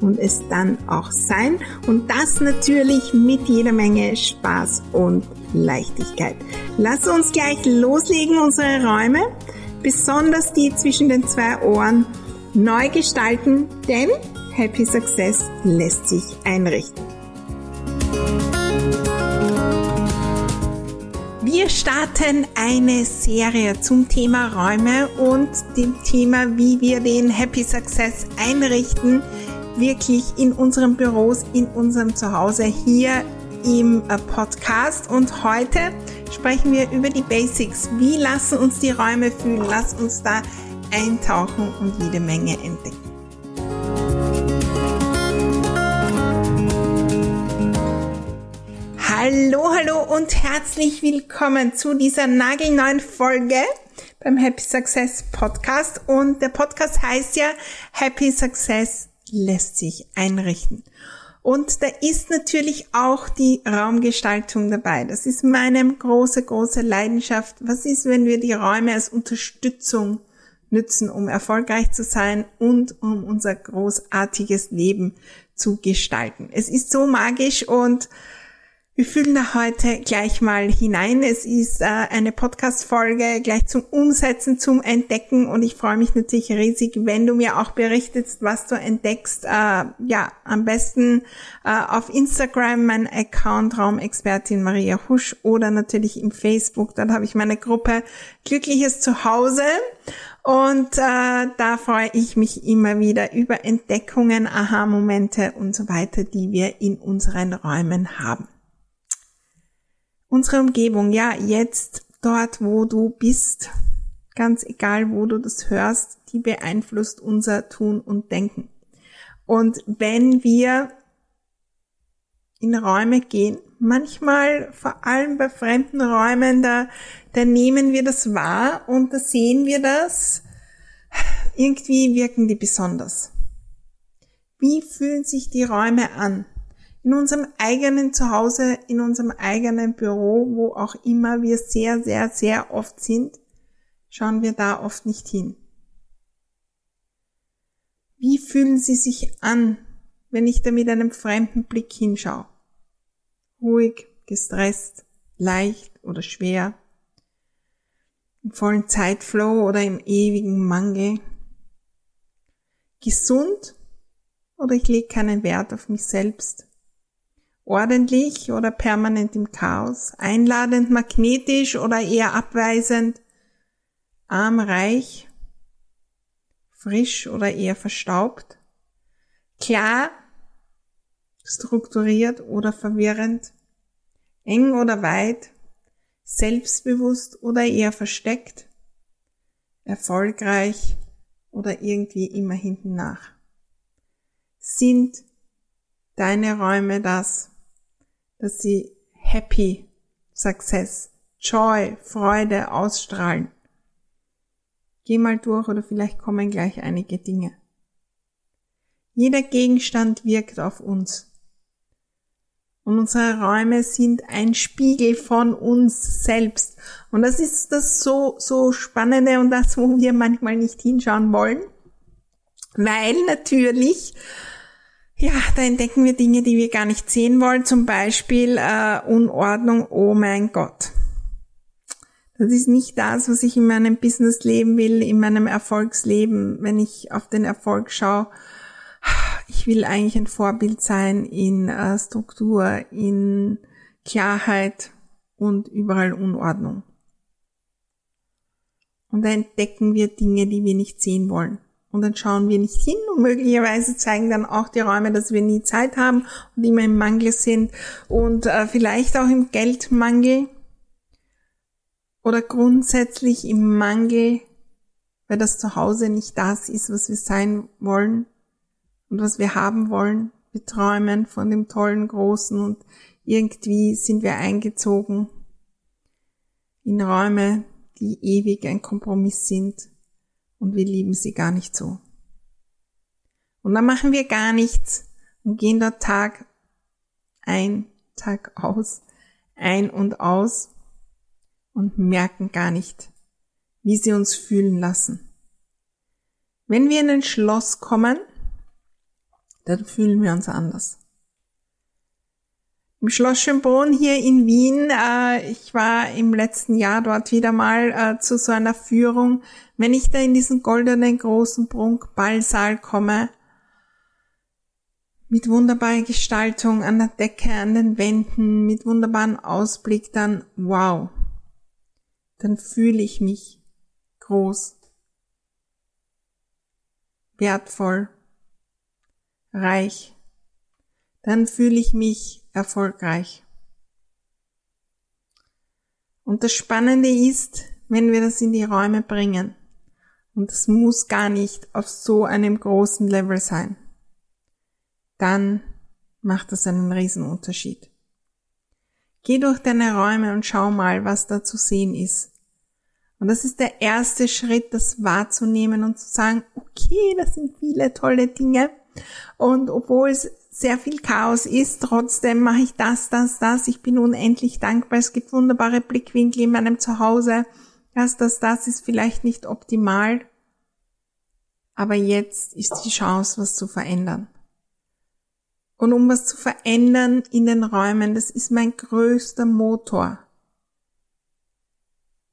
und es dann auch sein. Und das natürlich mit jeder Menge Spaß und Leichtigkeit. Lass uns gleich loslegen, unsere Räume, besonders die zwischen den zwei Ohren, neu gestalten, denn Happy Success lässt sich einrichten. Wir starten eine Serie zum Thema Räume und dem Thema, wie wir den Happy Success einrichten wirklich in unseren Büros, in unserem Zuhause hier im äh, Podcast. Und heute sprechen wir über die Basics. Wie lassen uns die Räume fühlen? Lass uns da eintauchen und jede Menge entdecken. Hallo, hallo und herzlich willkommen zu dieser nagelneuen Folge beim Happy Success Podcast. Und der Podcast heißt ja Happy Success lässt sich einrichten. Und da ist natürlich auch die Raumgestaltung dabei. Das ist meine große, große Leidenschaft. Was ist, wenn wir die Räume als Unterstützung nützen, um erfolgreich zu sein und um unser großartiges Leben zu gestalten? Es ist so magisch und wir fühlen da heute gleich mal hinein. Es ist äh, eine Podcast-Folge gleich zum Umsetzen, zum Entdecken und ich freue mich natürlich riesig, wenn du mir auch berichtest, was du entdeckst. Äh, ja, am besten äh, auf Instagram mein Account Raumexpertin Maria Husch oder natürlich im Facebook. Dort habe ich meine Gruppe Glückliches Zuhause und äh, da freue ich mich immer wieder über Entdeckungen, Aha-Momente und so weiter, die wir in unseren Räumen haben. Unsere Umgebung, ja, jetzt dort, wo du bist, ganz egal, wo du das hörst, die beeinflusst unser Tun und Denken. Und wenn wir in Räume gehen, manchmal vor allem bei fremden Räumen, da, da nehmen wir das wahr und da sehen wir das, irgendwie wirken die besonders. Wie fühlen sich die Räume an? In unserem eigenen Zuhause, in unserem eigenen Büro, wo auch immer wir sehr, sehr, sehr oft sind, schauen wir da oft nicht hin. Wie fühlen sie sich an, wenn ich da mit einem fremden Blick hinschaue? Ruhig, gestresst, leicht oder schwer, im vollen Zeitflow oder im ewigen Mangel, gesund oder ich lege keinen Wert auf mich selbst, ordentlich oder permanent im Chaos, einladend, magnetisch oder eher abweisend, arm, reich, frisch oder eher verstaubt, klar, strukturiert oder verwirrend, eng oder weit, selbstbewusst oder eher versteckt, erfolgreich oder irgendwie immer hinten nach. Sind deine Räume das, dass sie happy, success, joy, Freude ausstrahlen. Geh mal durch oder vielleicht kommen gleich einige Dinge. Jeder Gegenstand wirkt auf uns. Und unsere Räume sind ein Spiegel von uns selbst. Und das ist das so, so Spannende und das, wo wir manchmal nicht hinschauen wollen. Weil natürlich ja, da entdecken wir Dinge, die wir gar nicht sehen wollen. Zum Beispiel äh, Unordnung, oh mein Gott. Das ist nicht das, was ich in meinem Business leben will, in meinem Erfolgsleben, wenn ich auf den Erfolg schaue. Ich will eigentlich ein Vorbild sein in äh, Struktur, in Klarheit und überall Unordnung. Und da entdecken wir Dinge, die wir nicht sehen wollen. Und dann schauen wir nicht hin und möglicherweise zeigen dann auch die Räume, dass wir nie Zeit haben und immer im Mangel sind und äh, vielleicht auch im Geldmangel oder grundsätzlich im Mangel, weil das Zuhause nicht das ist, was wir sein wollen und was wir haben wollen. Wir träumen von dem tollen, großen und Irgendwie sind wir eingezogen in Räume, die ewig ein Kompromiss sind und wir lieben sie gar nicht so. Und dann machen wir gar nichts und gehen dort Tag ein, Tag aus, ein und aus und merken gar nicht, wie sie uns fühlen lassen. Wenn wir in ein Schloss kommen, dann fühlen wir uns anders. Im Schloss Schönbrunn hier in Wien, äh, ich war im letzten Jahr dort wieder mal äh, zu so einer Führung. Wenn ich da in diesen goldenen großen Prunkballsaal komme, mit wunderbarer Gestaltung an der Decke, an den Wänden, mit wunderbaren Ausblick, dann wow, dann fühle ich mich groß, wertvoll, reich. Dann fühle ich mich erfolgreich. Und das Spannende ist, wenn wir das in die Räume bringen, und es muss gar nicht auf so einem großen Level sein, dann macht das einen Riesenunterschied. Geh durch deine Räume und schau mal, was da zu sehen ist. Und das ist der erste Schritt, das wahrzunehmen und zu sagen, okay, das sind viele tolle Dinge. Und obwohl es sehr viel Chaos ist, trotzdem mache ich das, das, das. Ich bin unendlich dankbar. Es gibt wunderbare Blickwinkel in meinem Zuhause. Das, das, das ist vielleicht nicht optimal. Aber jetzt ist die Chance, was zu verändern. Und um was zu verändern in den Räumen, das ist mein größter Motor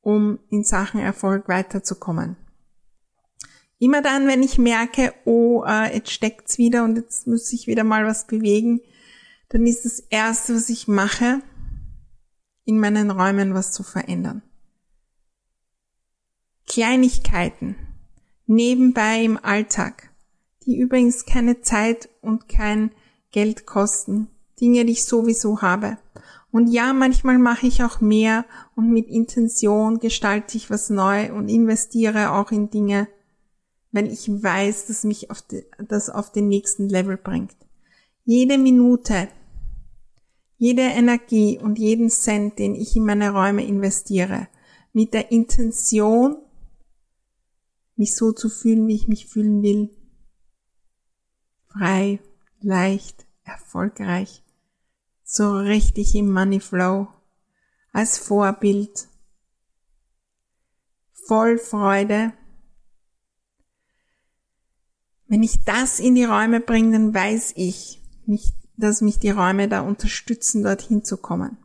um in Sachen Erfolg weiterzukommen. Immer dann, wenn ich merke, oh, äh, jetzt steckt's wieder und jetzt muss ich wieder mal was bewegen, dann ist das erste, was ich mache, in meinen Räumen was zu verändern. Kleinigkeiten nebenbei im Alltag, die übrigens keine Zeit und kein Geld kosten, Dinge, die ich sowieso habe. Und ja, manchmal mache ich auch mehr und mit Intention gestalte ich was neu und investiere auch in Dinge, wenn ich weiß, dass mich auf die, das auf den nächsten Level bringt. Jede Minute, jede Energie und jeden Cent, den ich in meine Räume investiere, mit der Intention, mich so zu fühlen, wie ich mich fühlen will. Frei, leicht, erfolgreich so richtig im Money Flow, als Vorbild, voll Freude. Wenn ich das in die Räume bringe, dann weiß ich, mich, dass mich die Räume da unterstützen, dorthin zu kommen.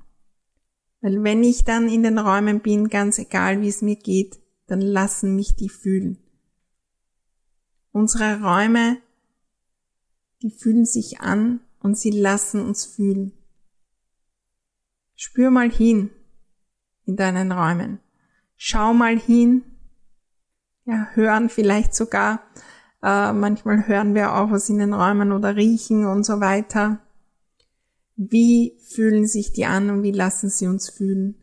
Weil wenn ich dann in den Räumen bin, ganz egal wie es mir geht, dann lassen mich die fühlen. Unsere Räume, die fühlen sich an und sie lassen uns fühlen. Spür mal hin in deinen Räumen. Schau mal hin. Ja, hören vielleicht sogar. Äh, manchmal hören wir auch was in den Räumen oder riechen und so weiter. Wie fühlen sich die an und wie lassen sie uns fühlen?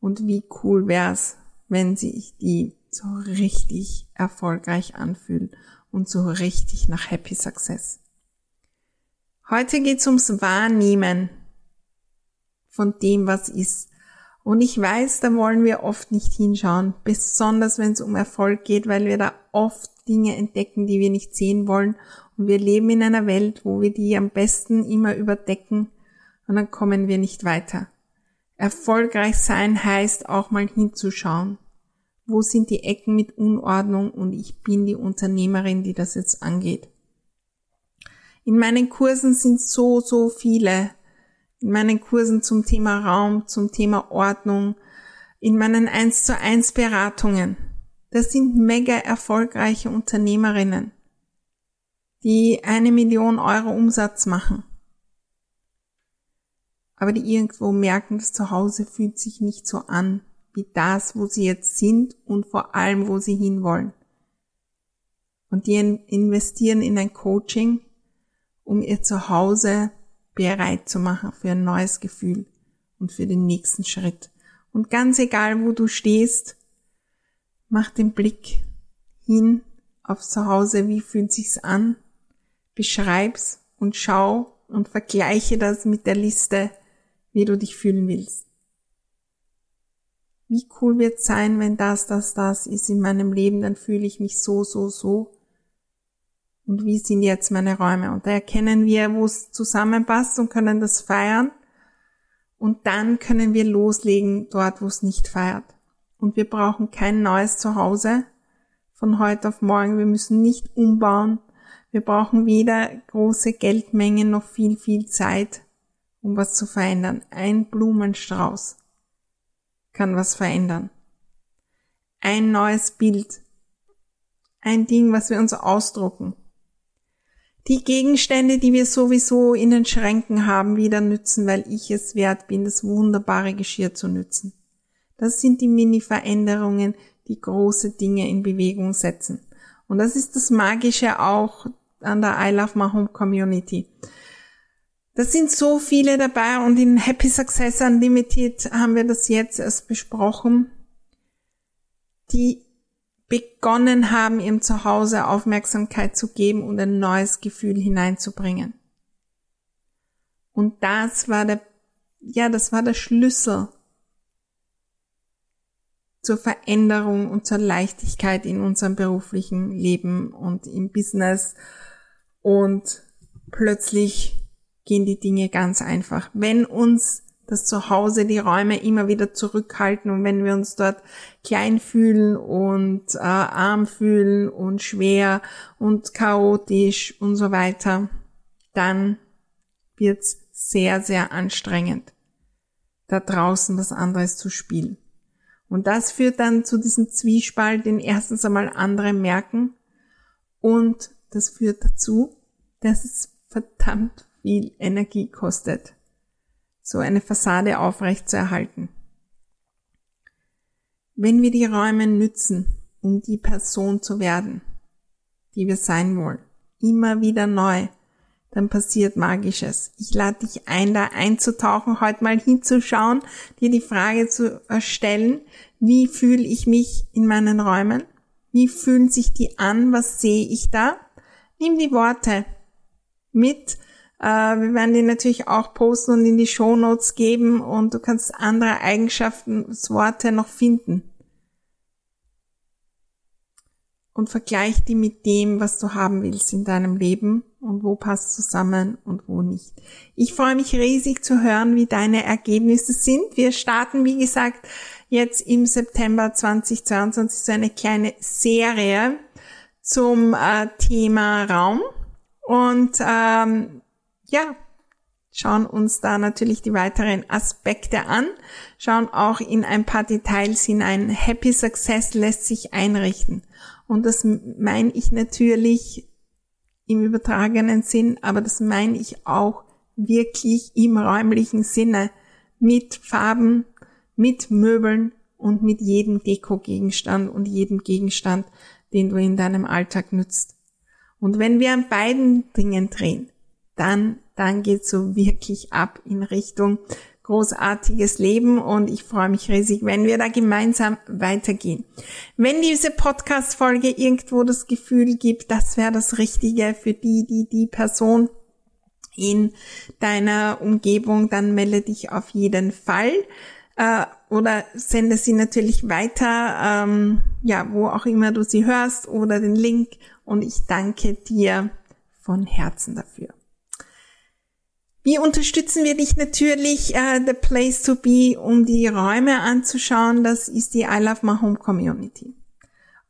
Und wie cool wär's, wenn sich die so richtig erfolgreich anfühlen und so richtig nach Happy Success. Heute geht's ums Wahrnehmen von dem, was ist. Und ich weiß, da wollen wir oft nicht hinschauen, besonders wenn es um Erfolg geht, weil wir da oft Dinge entdecken, die wir nicht sehen wollen. Und wir leben in einer Welt, wo wir die am besten immer überdecken und dann kommen wir nicht weiter. Erfolgreich sein heißt auch mal hinzuschauen. Wo sind die Ecken mit Unordnung und ich bin die Unternehmerin, die das jetzt angeht. In meinen Kursen sind so, so viele in meinen Kursen zum Thema Raum, zum Thema Ordnung, in meinen 1 zu 1 Beratungen. Das sind mega erfolgreiche Unternehmerinnen, die eine Million Euro Umsatz machen. Aber die irgendwo merken, das Zuhause fühlt sich nicht so an wie das, wo sie jetzt sind und vor allem, wo sie hinwollen. Und die investieren in ein Coaching, um ihr Zuhause bereit zu machen für ein neues Gefühl und für den nächsten Schritt. Und ganz egal, wo du stehst, mach den Blick hin auf zu Hause, wie fühlt sich's an, beschreib's und schau und vergleiche das mit der Liste, wie du dich fühlen willst. Wie cool wird sein, wenn das, das, das ist in meinem Leben, dann fühle ich mich so, so, so. Und wie sind jetzt meine Räume? Und da erkennen wir, wo es zusammenpasst und können das feiern. Und dann können wir loslegen dort, wo es nicht feiert. Und wir brauchen kein neues Zuhause von heute auf morgen. Wir müssen nicht umbauen. Wir brauchen weder große Geldmengen noch viel, viel Zeit, um was zu verändern. Ein Blumenstrauß kann was verändern. Ein neues Bild. Ein Ding, was wir uns ausdrucken. Die Gegenstände, die wir sowieso in den Schränken haben, wieder nützen, weil ich es wert bin, das wunderbare Geschirr zu nützen. Das sind die Mini-Veränderungen, die große Dinge in Bewegung setzen. Und das ist das Magische auch an der I Love My Home Community. Das sind so viele dabei und in Happy Success Unlimited haben wir das jetzt erst besprochen, die begonnen haben, ihrem Zuhause Aufmerksamkeit zu geben und ein neues Gefühl hineinzubringen. Und das war der, ja, das war der Schlüssel zur Veränderung und zur Leichtigkeit in unserem beruflichen Leben und im Business. Und plötzlich gehen die Dinge ganz einfach. Wenn uns das Zuhause, die Räume immer wieder zurückhalten und wenn wir uns dort klein fühlen und äh, arm fühlen und schwer und chaotisch und so weiter, dann wird's sehr, sehr anstrengend, da draußen was anderes zu spielen. Und das führt dann zu diesem Zwiespalt, den erstens einmal andere merken und das führt dazu, dass es verdammt viel Energie kostet, so eine Fassade aufrecht zu erhalten. Wenn wir die Räume nützen, um die Person zu werden, die wir sein wollen, immer wieder neu, dann passiert Magisches. Ich lade dich ein, da einzutauchen, heute mal hinzuschauen, dir die Frage zu erstellen, wie fühle ich mich in meinen Räumen? Wie fühlen sich die an? Was sehe ich da? Nimm die Worte mit äh, wir werden die natürlich auch posten und in die Show Notes geben und du kannst andere Eigenschaften, Worte noch finden. Und vergleich die mit dem, was du haben willst in deinem Leben und wo passt zusammen und wo nicht. Ich freue mich riesig zu hören, wie deine Ergebnisse sind. Wir starten, wie gesagt, jetzt im September 2022 so eine kleine Serie zum äh, Thema Raum. Und ähm, ja, schauen uns da natürlich die weiteren Aspekte an, schauen auch in ein paar Details hinein. Happy Success lässt sich einrichten. Und das meine ich natürlich im übertragenen Sinn, aber das meine ich auch wirklich im räumlichen Sinne mit Farben, mit Möbeln und mit jedem Deko-Gegenstand und jedem Gegenstand, den du in deinem Alltag nützt. Und wenn wir an beiden Dingen drehen, dann, dann geht's so wirklich ab in Richtung großartiges Leben und ich freue mich riesig, wenn wir da gemeinsam weitergehen. Wenn diese Podcast-Folge irgendwo das Gefühl gibt, das wäre das Richtige für die, die, die Person in deiner Umgebung, dann melde dich auf jeden Fall äh, oder sende sie natürlich weiter, ähm, ja, wo auch immer du sie hörst oder den Link und ich danke dir von Herzen dafür. Wie unterstützen wir dich natürlich, uh, The Place to Be, um die Räume anzuschauen? Das ist die I Love My Home Community.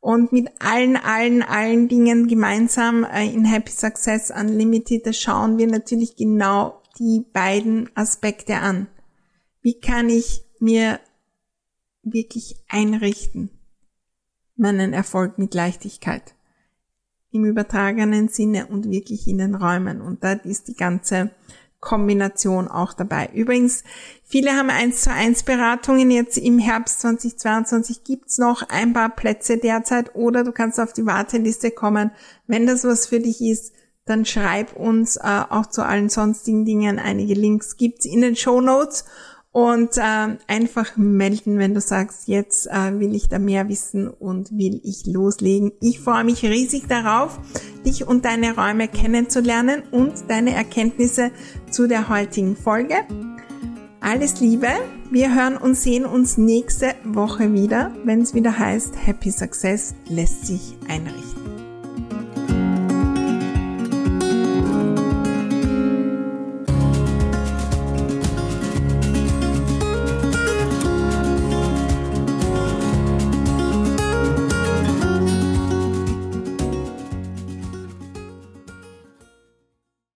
Und mit allen, allen, allen Dingen gemeinsam uh, in Happy Success Unlimited, da schauen wir natürlich genau die beiden Aspekte an. Wie kann ich mir wirklich einrichten, meinen Erfolg mit Leichtigkeit? Im übertragenen Sinne und wirklich in den Räumen. Und da ist die ganze Kombination auch dabei. Übrigens, viele haben eins zu eins Beratungen. Jetzt im Herbst 2022 gibt's noch ein paar Plätze derzeit oder du kannst auf die Warteliste kommen. Wenn das was für dich ist, dann schreib uns äh, auch zu allen sonstigen Dingen. Einige Links gibt's in den Show Notes und äh, einfach melden, wenn du sagst, jetzt äh, will ich da mehr wissen und will ich loslegen. Ich freue mich riesig darauf, dich und deine Räume kennenzulernen und deine Erkenntnisse zu der heutigen Folge. Alles Liebe. Wir hören und sehen uns nächste Woche wieder, wenn es wieder heißt, Happy Success lässt sich einrichten.